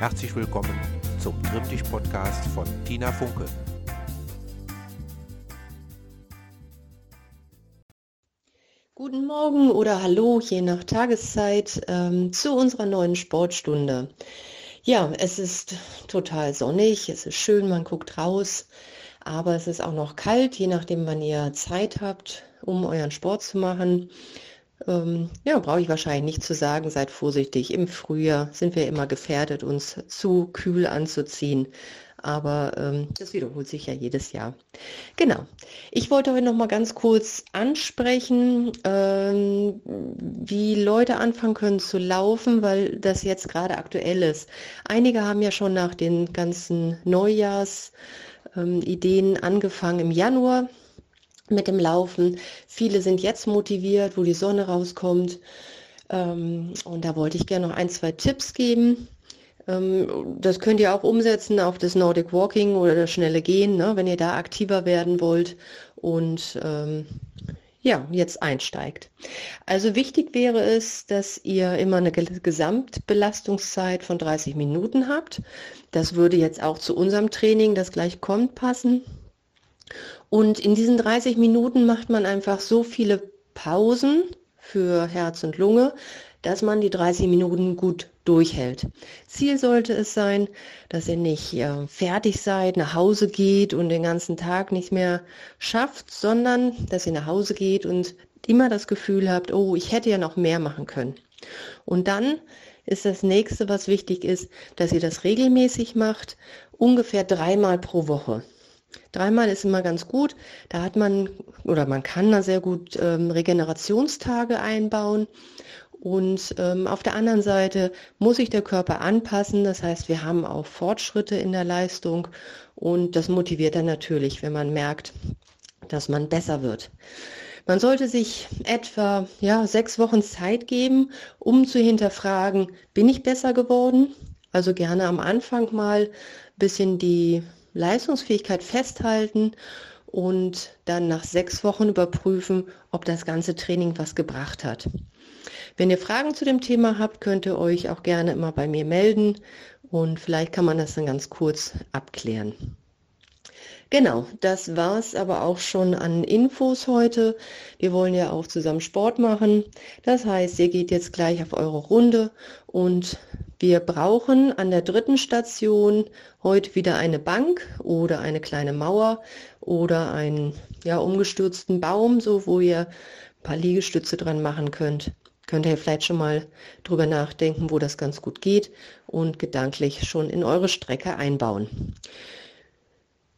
Herzlich willkommen zum Trimmdich-Podcast von Tina Funke. Guten Morgen oder Hallo, je nach Tageszeit, ähm, zu unserer neuen Sportstunde. Ja, es ist total sonnig, es ist schön, man guckt raus, aber es ist auch noch kalt, je nachdem, wann ihr Zeit habt, um euren Sport zu machen. Ähm, ja, brauche ich wahrscheinlich nicht zu sagen, seid vorsichtig. Im Frühjahr sind wir immer gefährdet, uns zu kühl anzuziehen. Aber ähm, das wiederholt sich ja jedes Jahr. Genau. Ich wollte heute noch mal ganz kurz ansprechen, ähm, wie Leute anfangen können zu laufen, weil das jetzt gerade aktuell ist. Einige haben ja schon nach den ganzen Neujahrsideen ähm, angefangen im Januar mit dem Laufen. Viele sind jetzt motiviert, wo die Sonne rauskommt. Ähm, und da wollte ich gerne noch ein, zwei Tipps geben. Ähm, das könnt ihr auch umsetzen auf das Nordic Walking oder das schnelle Gehen, ne, wenn ihr da aktiver werden wollt und ähm, ja, jetzt einsteigt. Also wichtig wäre es, dass ihr immer eine Gesamtbelastungszeit von 30 Minuten habt. Das würde jetzt auch zu unserem Training, das gleich kommt, passen. Und in diesen 30 Minuten macht man einfach so viele Pausen für Herz und Lunge, dass man die 30 Minuten gut durchhält. Ziel sollte es sein, dass ihr nicht äh, fertig seid, nach Hause geht und den ganzen Tag nicht mehr schafft, sondern dass ihr nach Hause geht und immer das Gefühl habt, oh, ich hätte ja noch mehr machen können. Und dann ist das nächste, was wichtig ist, dass ihr das regelmäßig macht, ungefähr dreimal pro Woche. Dreimal ist immer ganz gut. Da hat man oder man kann da sehr gut ähm, Regenerationstage einbauen. Und ähm, auf der anderen Seite muss sich der Körper anpassen. Das heißt, wir haben auch Fortschritte in der Leistung und das motiviert dann natürlich, wenn man merkt, dass man besser wird. Man sollte sich etwa ja, sechs Wochen Zeit geben, um zu hinterfragen, bin ich besser geworden? Also gerne am Anfang mal ein bisschen die Leistungsfähigkeit festhalten und dann nach sechs Wochen überprüfen, ob das ganze Training was gebracht hat. Wenn ihr Fragen zu dem Thema habt, könnt ihr euch auch gerne immer bei mir melden und vielleicht kann man das dann ganz kurz abklären. Genau, das war es aber auch schon an Infos heute. Wir wollen ja auch zusammen Sport machen. Das heißt, ihr geht jetzt gleich auf eure Runde und wir brauchen an der dritten Station heute wieder eine Bank oder eine kleine Mauer oder einen ja, umgestürzten Baum, so wo ihr ein paar Liegestütze dran machen könnt. Könnt ihr vielleicht schon mal drüber nachdenken, wo das ganz gut geht und gedanklich schon in eure Strecke einbauen.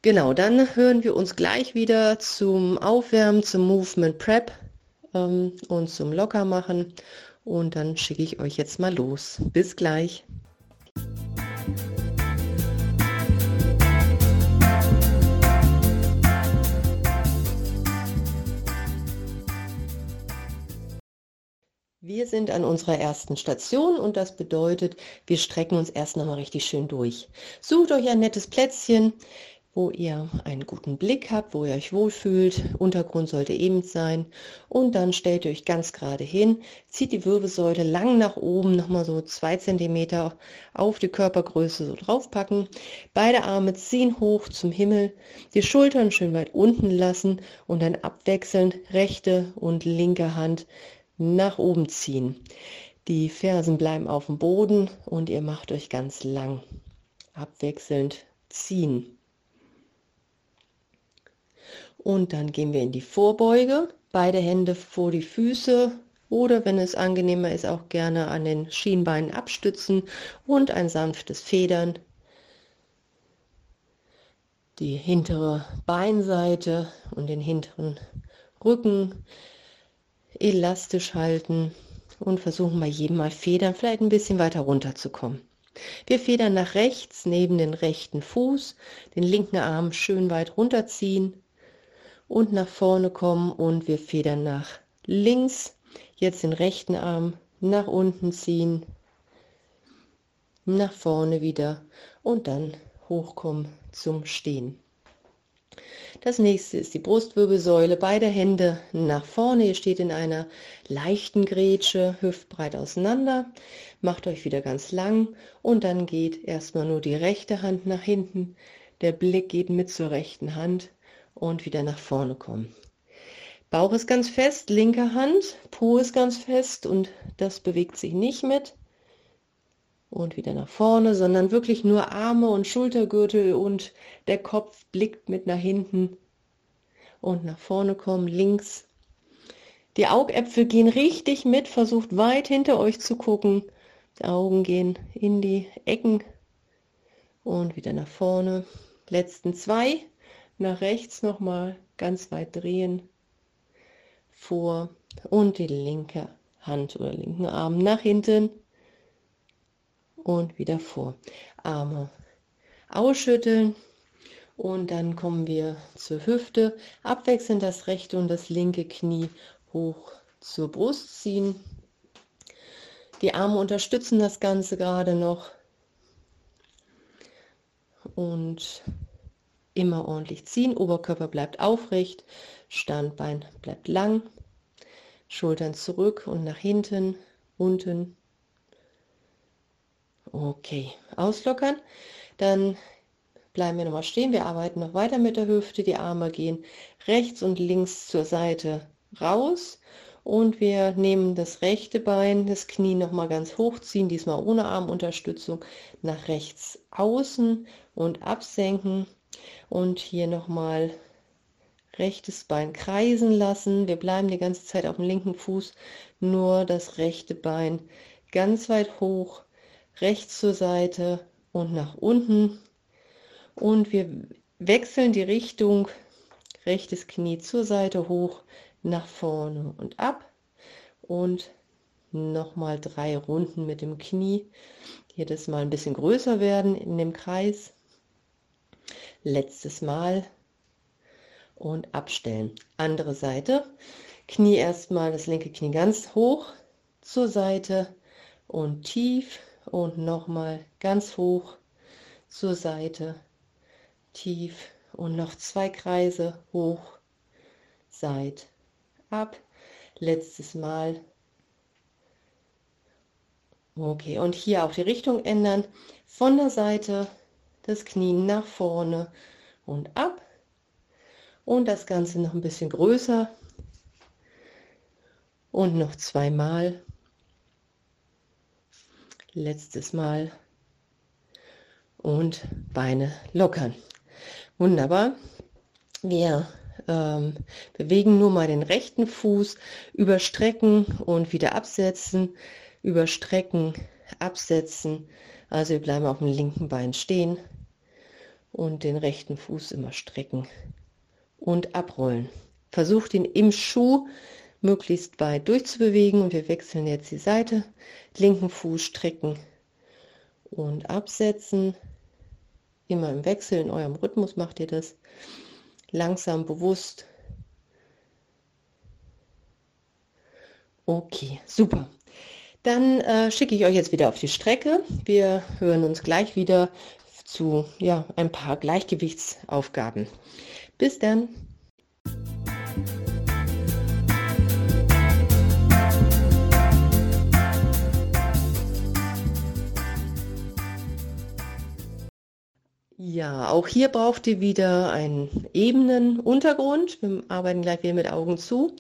Genau, dann hören wir uns gleich wieder zum Aufwärmen, zum Movement Prep ähm, und zum Lockermachen. Und dann schicke ich euch jetzt mal los. Bis gleich. Wir sind an unserer ersten Station und das bedeutet, wir strecken uns erst nochmal richtig schön durch. Sucht euch ein nettes Plätzchen, wo ihr einen guten Blick habt, wo ihr euch wohlfühlt. Untergrund sollte eben sein. Und dann stellt ihr euch ganz gerade hin, zieht die Wirbelsäule lang nach oben, nochmal so zwei Zentimeter auf die Körpergröße so draufpacken. Beide Arme ziehen hoch zum Himmel, die Schultern schön weit unten lassen und dann abwechselnd rechte und linke Hand nach oben ziehen. Die Fersen bleiben auf dem Boden und ihr macht euch ganz lang. Abwechselnd ziehen. Und dann gehen wir in die Vorbeuge. Beide Hände vor die Füße oder wenn es angenehmer ist, auch gerne an den Schienbeinen abstützen und ein sanftes Federn. Die hintere Beinseite und den hinteren Rücken elastisch halten und versuchen bei jedem Mal Federn vielleicht ein bisschen weiter runter zu kommen. Wir federn nach rechts neben den rechten Fuß, den linken Arm schön weit runterziehen und nach vorne kommen und wir federn nach links. Jetzt den rechten Arm nach unten ziehen, nach vorne wieder und dann hochkommen zum Stehen. Das nächste ist die Brustwirbelsäule. Beide Hände nach vorne. Ihr steht in einer leichten Grätsche, hüftbreit auseinander. Macht euch wieder ganz lang und dann geht erstmal nur die rechte Hand nach hinten. Der Blick geht mit zur rechten Hand und wieder nach vorne kommen. Bauch ist ganz fest, linke Hand, Po ist ganz fest und das bewegt sich nicht mit. Und wieder nach vorne, sondern wirklich nur Arme und Schultergürtel und der Kopf blickt mit nach hinten und nach vorne kommen, links. Die Augäpfel gehen richtig mit, versucht weit hinter euch zu gucken. Die Augen gehen in die Ecken und wieder nach vorne. Letzten zwei, nach rechts nochmal ganz weit drehen vor und die linke Hand oder linken Arm nach hinten und wieder vor. Arme ausschütteln und dann kommen wir zur Hüfte. Abwechselnd das rechte und das linke Knie hoch zur Brust ziehen. Die Arme unterstützen das Ganze gerade noch. Und immer ordentlich ziehen. Oberkörper bleibt aufrecht. Standbein bleibt lang. Schultern zurück und nach hinten, unten. Okay, auslockern. Dann bleiben wir nochmal stehen. Wir arbeiten noch weiter mit der Hüfte. Die Arme gehen rechts und links zur Seite raus. Und wir nehmen das rechte Bein, das Knie nochmal ganz hochziehen, diesmal ohne Armunterstützung, nach rechts außen und absenken. Und hier nochmal rechtes Bein kreisen lassen. Wir bleiben die ganze Zeit auf dem linken Fuß, nur das rechte Bein ganz weit hoch, rechts zur Seite und nach unten. Und wir wechseln die Richtung, rechtes Knie zur Seite hoch, nach vorne und ab. Und nochmal drei Runden mit dem Knie. Jedes Mal ein bisschen größer werden in dem Kreis. Letztes Mal und abstellen. Andere Seite. Knie erstmal das linke Knie ganz hoch zur Seite und tief und nochmal ganz hoch zur Seite, tief und noch zwei Kreise hoch, seit, ab. Letztes Mal. Okay, und hier auch die Richtung ändern. Von der Seite das Knie nach vorne und ab und das Ganze noch ein bisschen größer und noch zweimal. Letztes Mal und Beine lockern. Wunderbar. Wir ähm, bewegen nur mal den rechten Fuß, überstrecken und wieder absetzen, überstrecken, absetzen. Also wir bleiben auf dem linken Bein stehen und den rechten Fuß immer strecken und abrollen. Versucht ihn im Schuh möglichst weit durchzubewegen und wir wechseln jetzt die Seite. Linken Fuß strecken und absetzen. Immer im Wechsel, in eurem Rhythmus macht ihr das. Langsam, bewusst. Okay, super. Dann äh, schicke ich euch jetzt wieder auf die Strecke. Wir hören uns gleich wieder zu ja, ein paar Gleichgewichtsaufgaben. Bis dann. Ja, auch hier braucht ihr wieder einen ebenen Untergrund. Wir arbeiten gleich wieder mit Augen zu.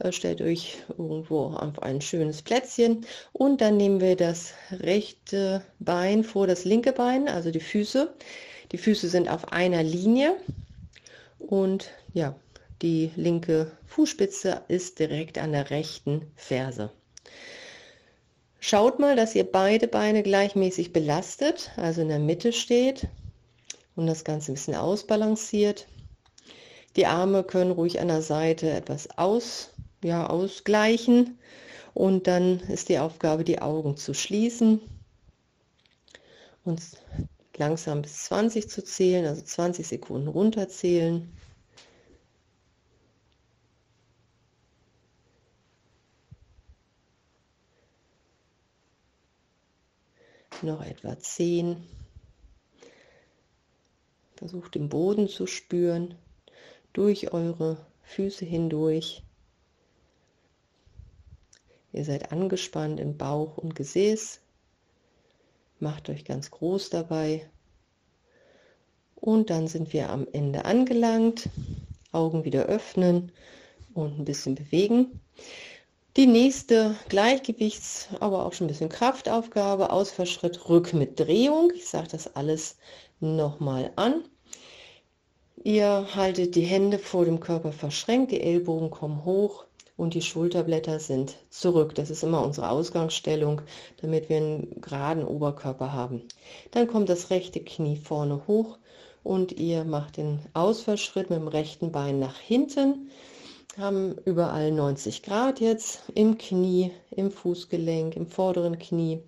Äh, stellt euch irgendwo auf ein schönes Plätzchen und dann nehmen wir das rechte Bein vor das linke Bein, also die Füße. Die Füße sind auf einer Linie und ja, die linke Fußspitze ist direkt an der rechten Ferse. Schaut mal, dass ihr beide Beine gleichmäßig belastet, also in der Mitte steht und das Ganze ein bisschen ausbalanciert. Die Arme können ruhig an der Seite etwas aus, ja, ausgleichen und dann ist die Aufgabe, die Augen zu schließen und langsam bis 20 zu zählen, also 20 Sekunden runterzählen. Noch etwa 10. Versucht den Boden zu spüren. durch eure Füße hindurch. Ihr seid angespannt in Bauch und Gesäß. Macht euch ganz groß dabei. Und dann sind wir am Ende angelangt. Augen wieder öffnen und ein bisschen bewegen. Die nächste Gleichgewichts-, aber auch schon ein bisschen Kraftaufgabe, Ausfallschritt, Rück mit Drehung. Ich sage das alles nochmal an. Ihr haltet die Hände vor dem Körper verschränkt, die Ellbogen kommen hoch und die Schulterblätter sind zurück. Das ist immer unsere Ausgangsstellung, damit wir einen geraden Oberkörper haben. Dann kommt das rechte Knie vorne hoch und ihr macht den Ausfallschritt mit dem rechten Bein nach hinten. Haben überall 90 Grad jetzt im Knie, im Fußgelenk, im vorderen Knie.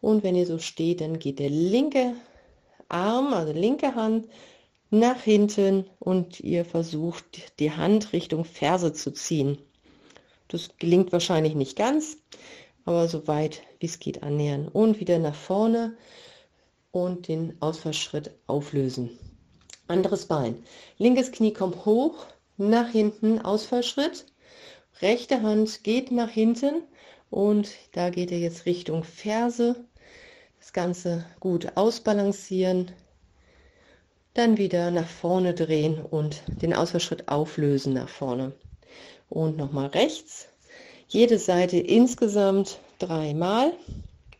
Und wenn ihr so steht, dann geht der linke Arm, also linke Hand, nach hinten und ihr versucht die Hand Richtung Ferse zu ziehen. Das gelingt wahrscheinlich nicht ganz, aber so weit wie es geht annähern. Und wieder nach vorne und den Ausfallschritt auflösen. Anderes Bein. Linkes Knie kommt hoch, nach hinten, Ausfallschritt. Rechte Hand geht nach hinten und da geht er jetzt Richtung Ferse. Das Ganze gut ausbalancieren, dann wieder nach vorne drehen und den Ausfallschritt auflösen nach vorne. Und nochmal rechts. Jede Seite insgesamt dreimal.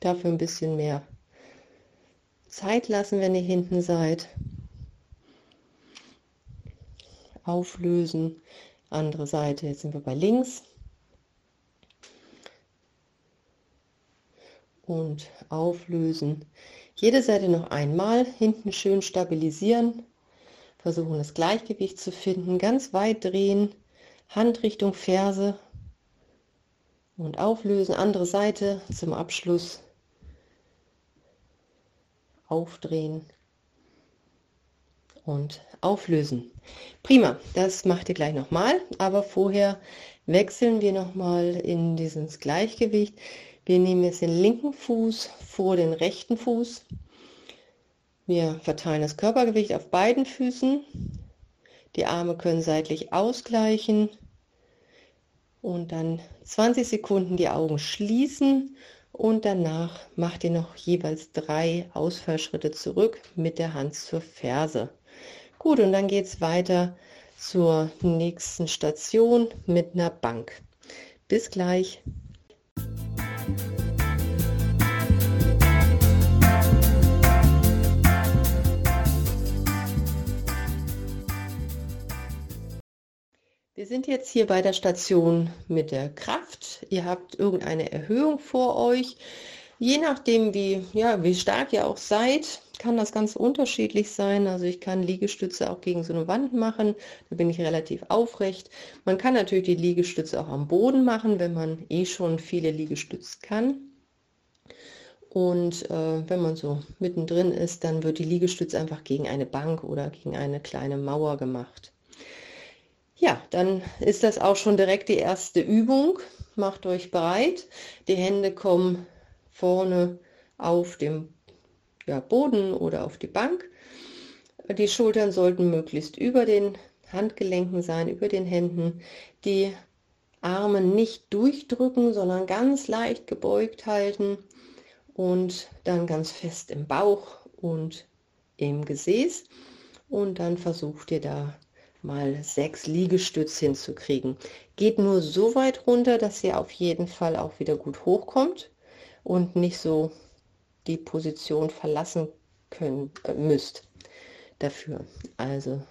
Dafür ein bisschen mehr Zeit lassen, wenn ihr hinten seid. Auflösen. Andere Seite, jetzt sind wir bei links. Und auflösen. Jede Seite noch einmal, hinten schön stabilisieren, versuchen das Gleichgewicht zu finden, ganz weit drehen, Hand Richtung Ferse und auflösen, andere Seite zum Abschluss aufdrehen und auflösen. Prima, das macht ihr gleich nochmal, aber vorher wechseln wir nochmal in dieses Gleichgewicht. Wir nehmen jetzt den linken Fuß vor den rechten Fuß. Wir verteilen das Körpergewicht auf beiden Füßen. Die Arme können seitlich ausgleichen. Und dann 20 Sekunden die Augen schließen und danach macht ihr noch jeweils drei Ausfallschritte zurück mit der Hand zur Ferse. Gut, und dann geht es weiter zur nächsten Station mit einer Bank. Bis gleich. Wir sind jetzt hier bei der Station mit der Kraft. Ihr habt irgendeine Erhöhung vor euch. Je nachdem, wie, ja, wie stark ihr auch seid, kann das ganz unterschiedlich sein. Also ich kann Liegestütze auch gegen so eine Wand machen. Da bin ich relativ aufrecht. Man kann natürlich die Liegestütze auch am Boden machen, wenn man eh schon viele Liegestütze kann. Und äh, wenn man so mittendrin ist, dann wird die Liegestütze einfach gegen eine Bank oder gegen eine kleine Mauer gemacht. Ja, dann ist das auch schon direkt die erste Übung. Macht euch bereit. Die Hände kommen vorne auf dem ja, Boden oder auf die Bank. Die Schultern sollten möglichst über den Handgelenken sein, über den Händen. Die Arme nicht durchdrücken, sondern ganz leicht gebeugt halten und dann ganz fest im Bauch und im Gesäß. Und dann versucht ihr da mal sechs Liegestütze hinzukriegen. Geht nur so weit runter, dass ihr auf jeden Fall auch wieder gut hochkommt und nicht so die Position verlassen können äh, müsst dafür. Also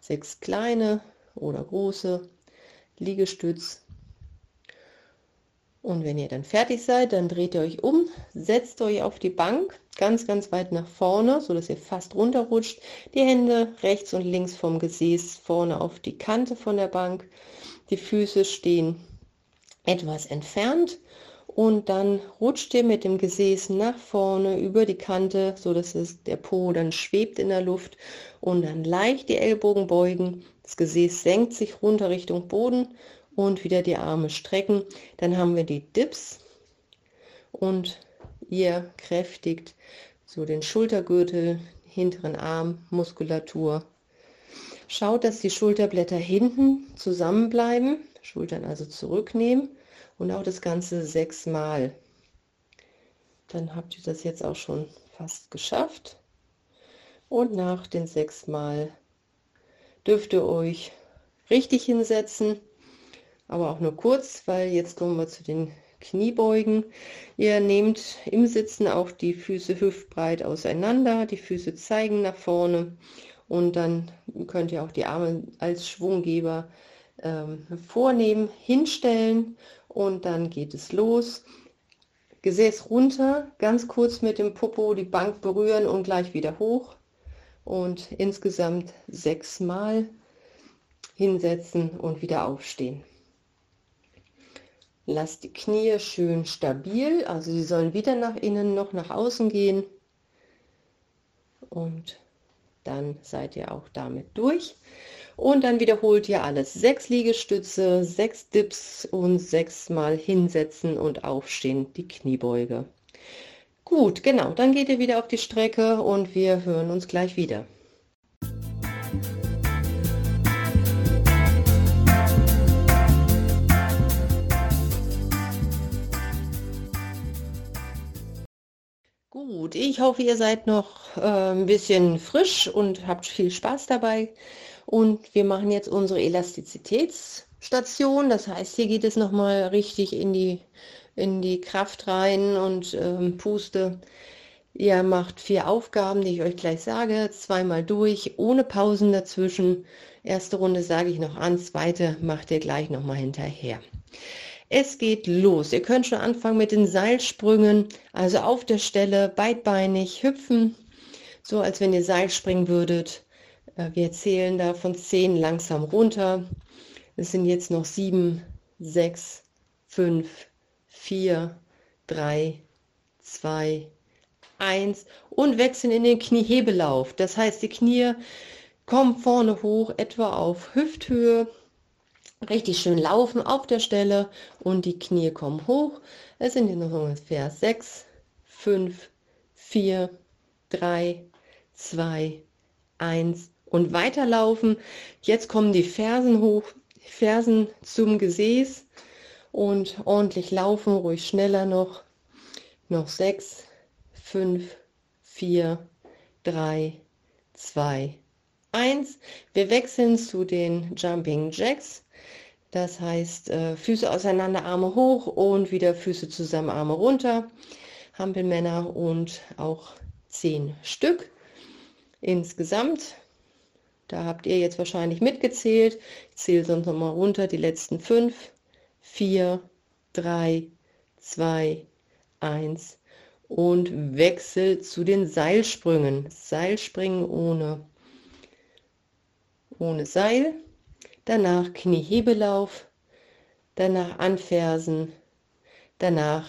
sechs kleine oder große Liegestütz und wenn ihr dann fertig seid, dann dreht ihr euch um, setzt euch auf die Bank, ganz, ganz weit nach vorne, so dass ihr fast runterrutscht. Die Hände rechts und links vom Gesäß vorne auf die Kante von der Bank. Die Füße stehen etwas entfernt und dann rutscht ihr mit dem Gesäß nach vorne über die Kante, so dass es der Po dann schwebt in der Luft und dann leicht die Ellbogen beugen. Das Gesäß senkt sich runter Richtung Boden und wieder die Arme strecken. Dann haben wir die Dips und ihr kräftigt so den Schultergürtel, hinteren Arm, Muskulatur. Schaut, dass die Schulterblätter hinten zusammenbleiben, Schultern also zurücknehmen und auch das Ganze sechsmal. Dann habt ihr das jetzt auch schon fast geschafft. Und nach den sechsmal dürft ihr euch richtig hinsetzen, aber auch nur kurz, weil jetzt kommen wir zu den Kniebeugen. Ihr nehmt im Sitzen auch die Füße hüftbreit auseinander, die Füße zeigen nach vorne und dann könnt ihr auch die Arme als Schwunggeber ähm, vornehmen, hinstellen und dann geht es los. Gesäß runter, ganz kurz mit dem Popo die Bank berühren und gleich wieder hoch und insgesamt sechsmal hinsetzen und wieder aufstehen. Lasst die Knie schön stabil, also sie sollen weder nach innen noch nach außen gehen. Und dann seid ihr auch damit durch. Und dann wiederholt ihr alles. Sechs Liegestütze, sechs Dips und sechs Mal hinsetzen und aufstehen, die Kniebeuge. Gut, genau, dann geht ihr wieder auf die Strecke und wir hören uns gleich wieder. Ich hoffe, ihr seid noch äh, ein bisschen frisch und habt viel Spaß dabei. Und wir machen jetzt unsere Elastizitätsstation. Das heißt, hier geht es nochmal richtig in die, in die Kraft rein und ähm, puste. Ihr macht vier Aufgaben, die ich euch gleich sage, zweimal durch, ohne Pausen dazwischen. Erste Runde sage ich noch an, zweite macht ihr gleich nochmal hinterher. Es geht los. Ihr könnt schon anfangen mit den Seilsprüngen, also auf der Stelle beidbeinig hüpfen, so als wenn ihr Seil springen würdet. Äh, wir zählen da von 10 langsam runter. Es sind jetzt noch 7, 6, 5, 4, 3, 2, 1 und wechseln in den Kniehebelauf. Das heißt, die Knie kommen vorne hoch, etwa auf Hüfthöhe richtig schön laufen auf der Stelle und die Knie kommen hoch. Es sind hier noch ungefähr 6, 5, 4, 3, 2, 1 und weiterlaufen. Jetzt kommen die Fersen hoch, Fersen zum Gesäß und ordentlich laufen, ruhig schneller noch. Noch 6, 5, 4, 3, 2, 1. Wir wechseln zu den Jumping Jacks. Das heißt, äh, Füße auseinander, Arme hoch und wieder Füße zusammen, Arme runter. Hampelmänner und auch zehn Stück insgesamt. Da habt ihr jetzt wahrscheinlich mitgezählt. Ich zähle sonst noch mal runter die letzten fünf, vier, drei, zwei, eins und Wechsel zu den Seilsprüngen. Seilspringen ohne, ohne Seil danach Kniehebelauf, danach Anfersen, danach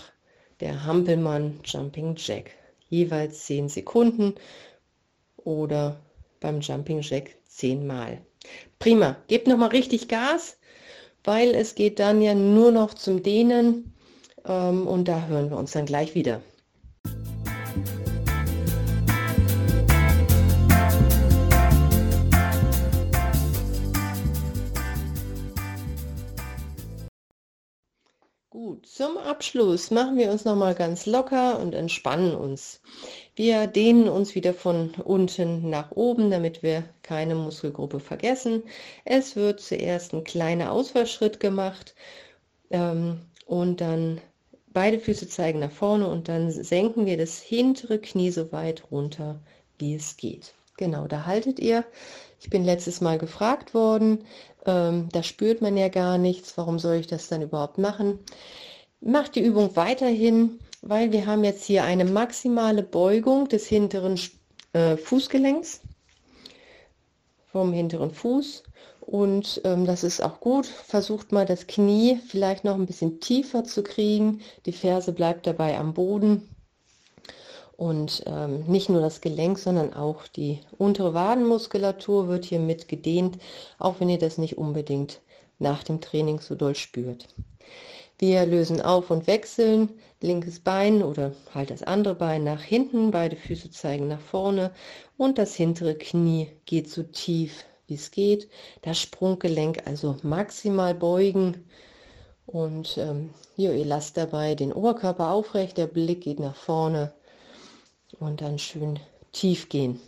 der Hampelmann Jumping Jack. Jeweils 10 Sekunden oder beim Jumping Jack 10 Mal. Prima, gebt nochmal richtig Gas, weil es geht dann ja nur noch zum Dehnen ähm, und da hören wir uns dann gleich wieder. Gut, zum Abschluss machen wir uns noch mal ganz locker und entspannen uns. Wir dehnen uns wieder von unten nach oben, damit wir keine Muskelgruppe vergessen. Es wird zuerst ein kleiner Ausfallschritt gemacht ähm, und dann beide Füße zeigen nach vorne und dann senken wir das hintere Knie so weit runter, wie es geht. Genau, da haltet ihr. Ich bin letztes Mal gefragt worden, ähm, da spürt man ja gar nichts. Warum soll ich das dann überhaupt machen? Macht die Übung weiterhin, weil wir haben jetzt hier eine maximale Beugung des hinteren äh, Fußgelenks vom hinteren Fuß und ähm, das ist auch gut. Versucht mal das Knie vielleicht noch ein bisschen tiefer zu kriegen. Die Ferse bleibt dabei am Boden und ähm, nicht nur das Gelenk, sondern auch die untere Wadenmuskulatur wird hier mit gedehnt, auch wenn ihr das nicht unbedingt nach dem Training so doll spürt. Wir lösen auf und wechseln, linkes Bein oder halt das andere Bein nach hinten, beide Füße zeigen nach vorne und das hintere Knie geht so tief wie es geht. Das Sprunggelenk also maximal beugen. Und ähm, hier, ihr lasst dabei den Oberkörper aufrecht, der Blick geht nach vorne und dann schön tief gehen.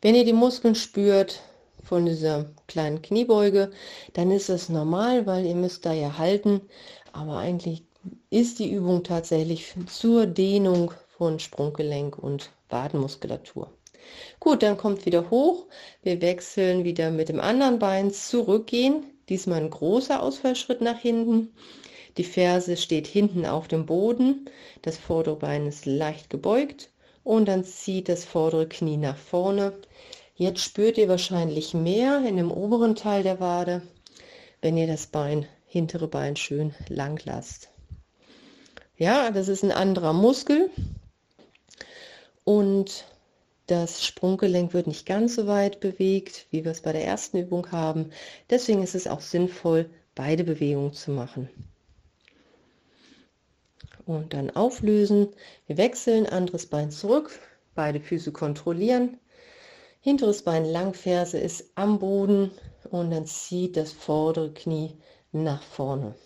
Wenn ihr die Muskeln spürt von dieser kleinen Kniebeuge, dann ist das normal, weil ihr müsst da ja halten. Aber eigentlich ist die Übung tatsächlich zur Dehnung von Sprunggelenk und Wadenmuskulatur. Gut, dann kommt wieder hoch. Wir wechseln wieder mit dem anderen Bein zurückgehen. Diesmal ein großer Ausfallschritt nach hinten. Die Ferse steht hinten auf dem Boden. Das vordere Bein ist leicht gebeugt und dann zieht das vordere Knie nach vorne. Jetzt spürt ihr wahrscheinlich mehr in dem oberen Teil der Wade, wenn ihr das Bein, hintere Bein schön lang lasst. Ja, das ist ein anderer Muskel und das Sprunggelenk wird nicht ganz so weit bewegt, wie wir es bei der ersten Übung haben. Deswegen ist es auch sinnvoll, beide Bewegungen zu machen. Und dann auflösen. Wir wechseln, anderes Bein zurück, beide Füße kontrollieren. Hinteres Bein lang, Ferse ist am Boden und dann zieht das vordere Knie nach vorne.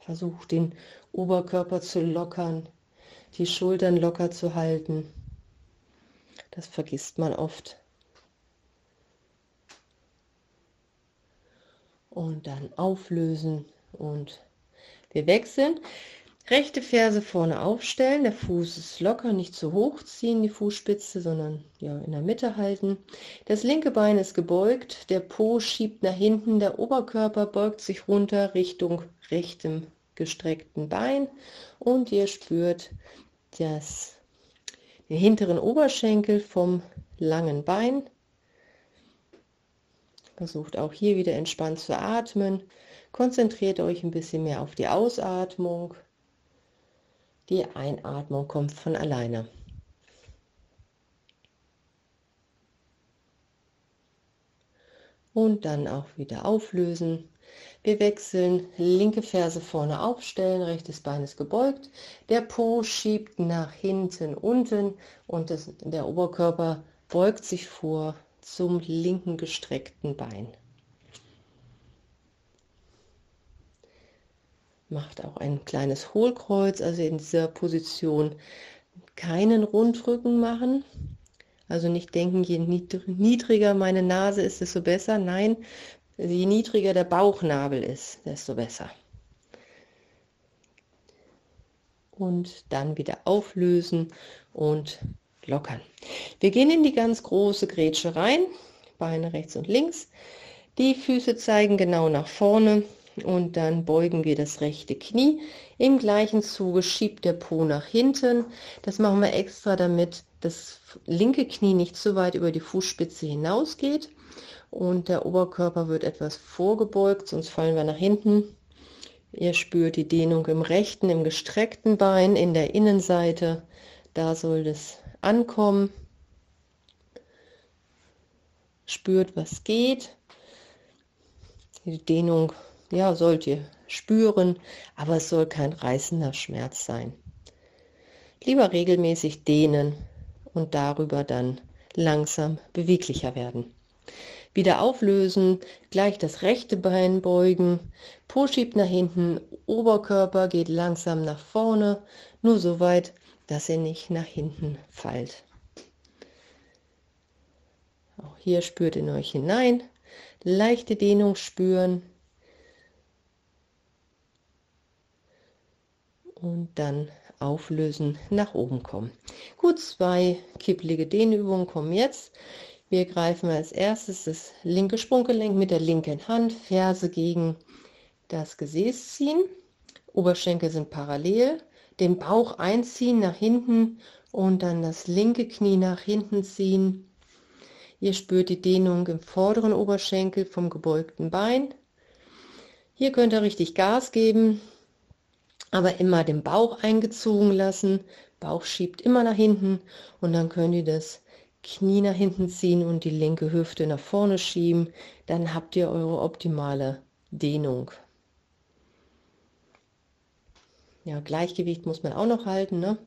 Versucht den Oberkörper zu lockern, die Schultern locker zu halten. Das vergisst man oft. Und dann auflösen und wir wechseln. Rechte Ferse vorne aufstellen, der Fuß ist locker, nicht zu hoch ziehen, die Fußspitze, sondern ja in der Mitte halten. Das linke Bein ist gebeugt, der Po schiebt nach hinten, der Oberkörper beugt sich runter Richtung rechtem gestreckten Bein und ihr spürt das, den hinteren Oberschenkel vom langen Bein. Versucht auch hier wieder entspannt zu atmen. Konzentriert euch ein bisschen mehr auf die Ausatmung. Die Einatmung kommt von alleine. Und dann auch wieder auflösen. Wir wechseln, linke Ferse vorne aufstellen, rechtes Bein ist gebeugt, der Po schiebt nach hinten unten und das, der Oberkörper beugt sich vor zum linken gestreckten Bein. Macht auch ein kleines Hohlkreuz, also in dieser Position keinen Rundrücken machen. Also nicht denken, je niedriger meine Nase ist, desto besser. Nein, Je niedriger der Bauchnabel ist, desto besser. Und dann wieder auflösen und lockern. Wir gehen in die ganz große Grätsche rein, Beine rechts und links. Die Füße zeigen genau nach vorne und dann beugen wir das rechte Knie. Im gleichen Zuge schiebt der Po nach hinten. Das machen wir extra, damit das linke Knie nicht zu weit über die Fußspitze hinausgeht und der Oberkörper wird etwas vorgebeugt, sonst fallen wir nach hinten. Ihr spürt die Dehnung im rechten, im gestreckten Bein, in der Innenseite. Da soll es ankommen. Spürt, was geht. Die Dehnung, ja, sollt ihr spüren, aber es soll kein reißender Schmerz sein. Lieber regelmäßig dehnen und darüber dann langsam beweglicher werden. Wieder auflösen, gleich das rechte Bein beugen, Po schiebt nach hinten, Oberkörper geht langsam nach vorne, nur so weit, dass ihr nicht nach hinten fallt. Auch hier spürt in euch hinein, leichte Dehnung spüren und dann auflösen, nach oben kommen. Gut, zwei kipplige Dehnübungen kommen jetzt. Wir greifen als erstes das linke Sprunggelenk mit der linken Hand, Ferse gegen das Gesäß ziehen, Oberschenkel sind parallel, den Bauch einziehen nach hinten und dann das linke Knie nach hinten ziehen. Ihr spürt die Dehnung im vorderen Oberschenkel vom gebeugten Bein. Hier könnt ihr richtig Gas geben, aber immer den Bauch eingezogen lassen. Bauch schiebt immer nach hinten und dann könnt ihr das Knie nach hinten ziehen und die linke Hüfte nach vorne schieben, dann habt ihr eure optimale Dehnung. Ja, Gleichgewicht muss man auch noch halten. Ne?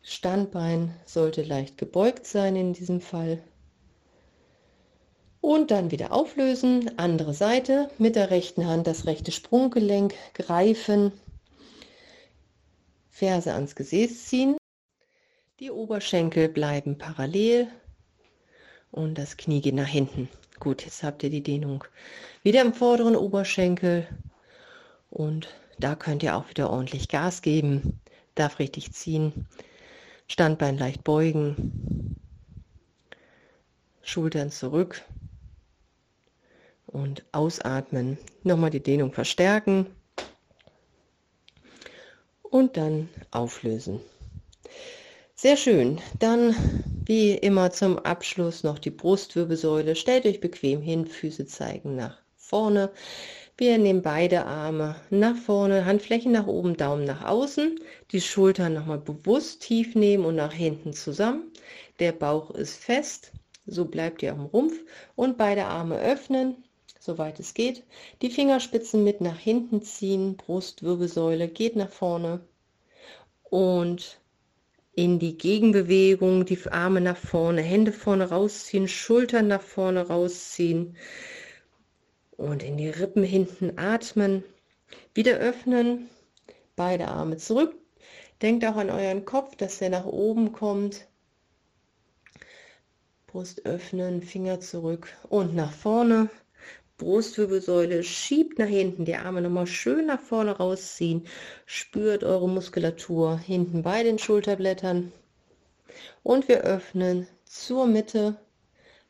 Standbein sollte leicht gebeugt sein in diesem Fall. Und dann wieder auflösen, andere Seite, mit der rechten Hand das rechte Sprunggelenk greifen, Ferse ans Gesäß ziehen, die Oberschenkel bleiben parallel und das Knie geht nach hinten. Gut, jetzt habt ihr die Dehnung wieder im vorderen Oberschenkel und da könnt ihr auch wieder ordentlich Gas geben, darf richtig ziehen, Standbein leicht beugen, Schultern zurück und ausatmen. Nochmal die Dehnung verstärken und dann auflösen. Sehr schön. Dann wie immer zum Abschluss noch die Brustwirbelsäule. Stellt euch bequem hin, Füße zeigen nach vorne. Wir nehmen beide Arme nach vorne, Handflächen nach oben, Daumen nach außen. Die Schultern nochmal bewusst tief nehmen und nach hinten zusammen. Der Bauch ist fest, so bleibt ihr am Rumpf. Und beide Arme öffnen, soweit es geht. Die Fingerspitzen mit nach hinten ziehen, Brustwirbelsäule geht nach vorne. Und in die Gegenbewegung, die Arme nach vorne, Hände vorne rausziehen, Schultern nach vorne rausziehen und in die Rippen hinten atmen. Wieder öffnen, beide Arme zurück. Denkt auch an euren Kopf, dass er nach oben kommt. Brust öffnen, Finger zurück und nach vorne. Brustwirbelsäule schiebt nach hinten, die Arme nochmal schön nach vorne rausziehen. Spürt eure Muskulatur hinten bei den Schulterblättern. Und wir öffnen zur Mitte,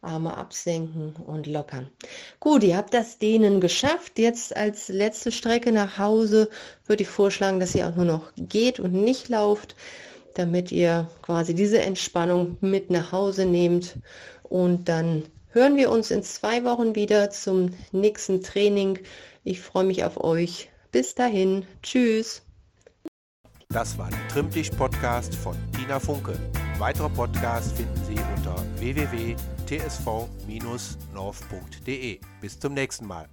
Arme absenken und lockern. Gut, ihr habt das Dehnen geschafft. Jetzt als letzte Strecke nach Hause würde ich vorschlagen, dass ihr auch nur noch geht und nicht lauft, damit ihr quasi diese Entspannung mit nach Hause nehmt und dann hören wir uns in zwei Wochen wieder zum nächsten Training. Ich freue mich auf euch. Bis dahin. Tschüss. Das war der Trimmtisch-Podcast von Tina Funke. Weitere Podcasts finden Sie unter www.tsv-north.de. Bis zum nächsten Mal.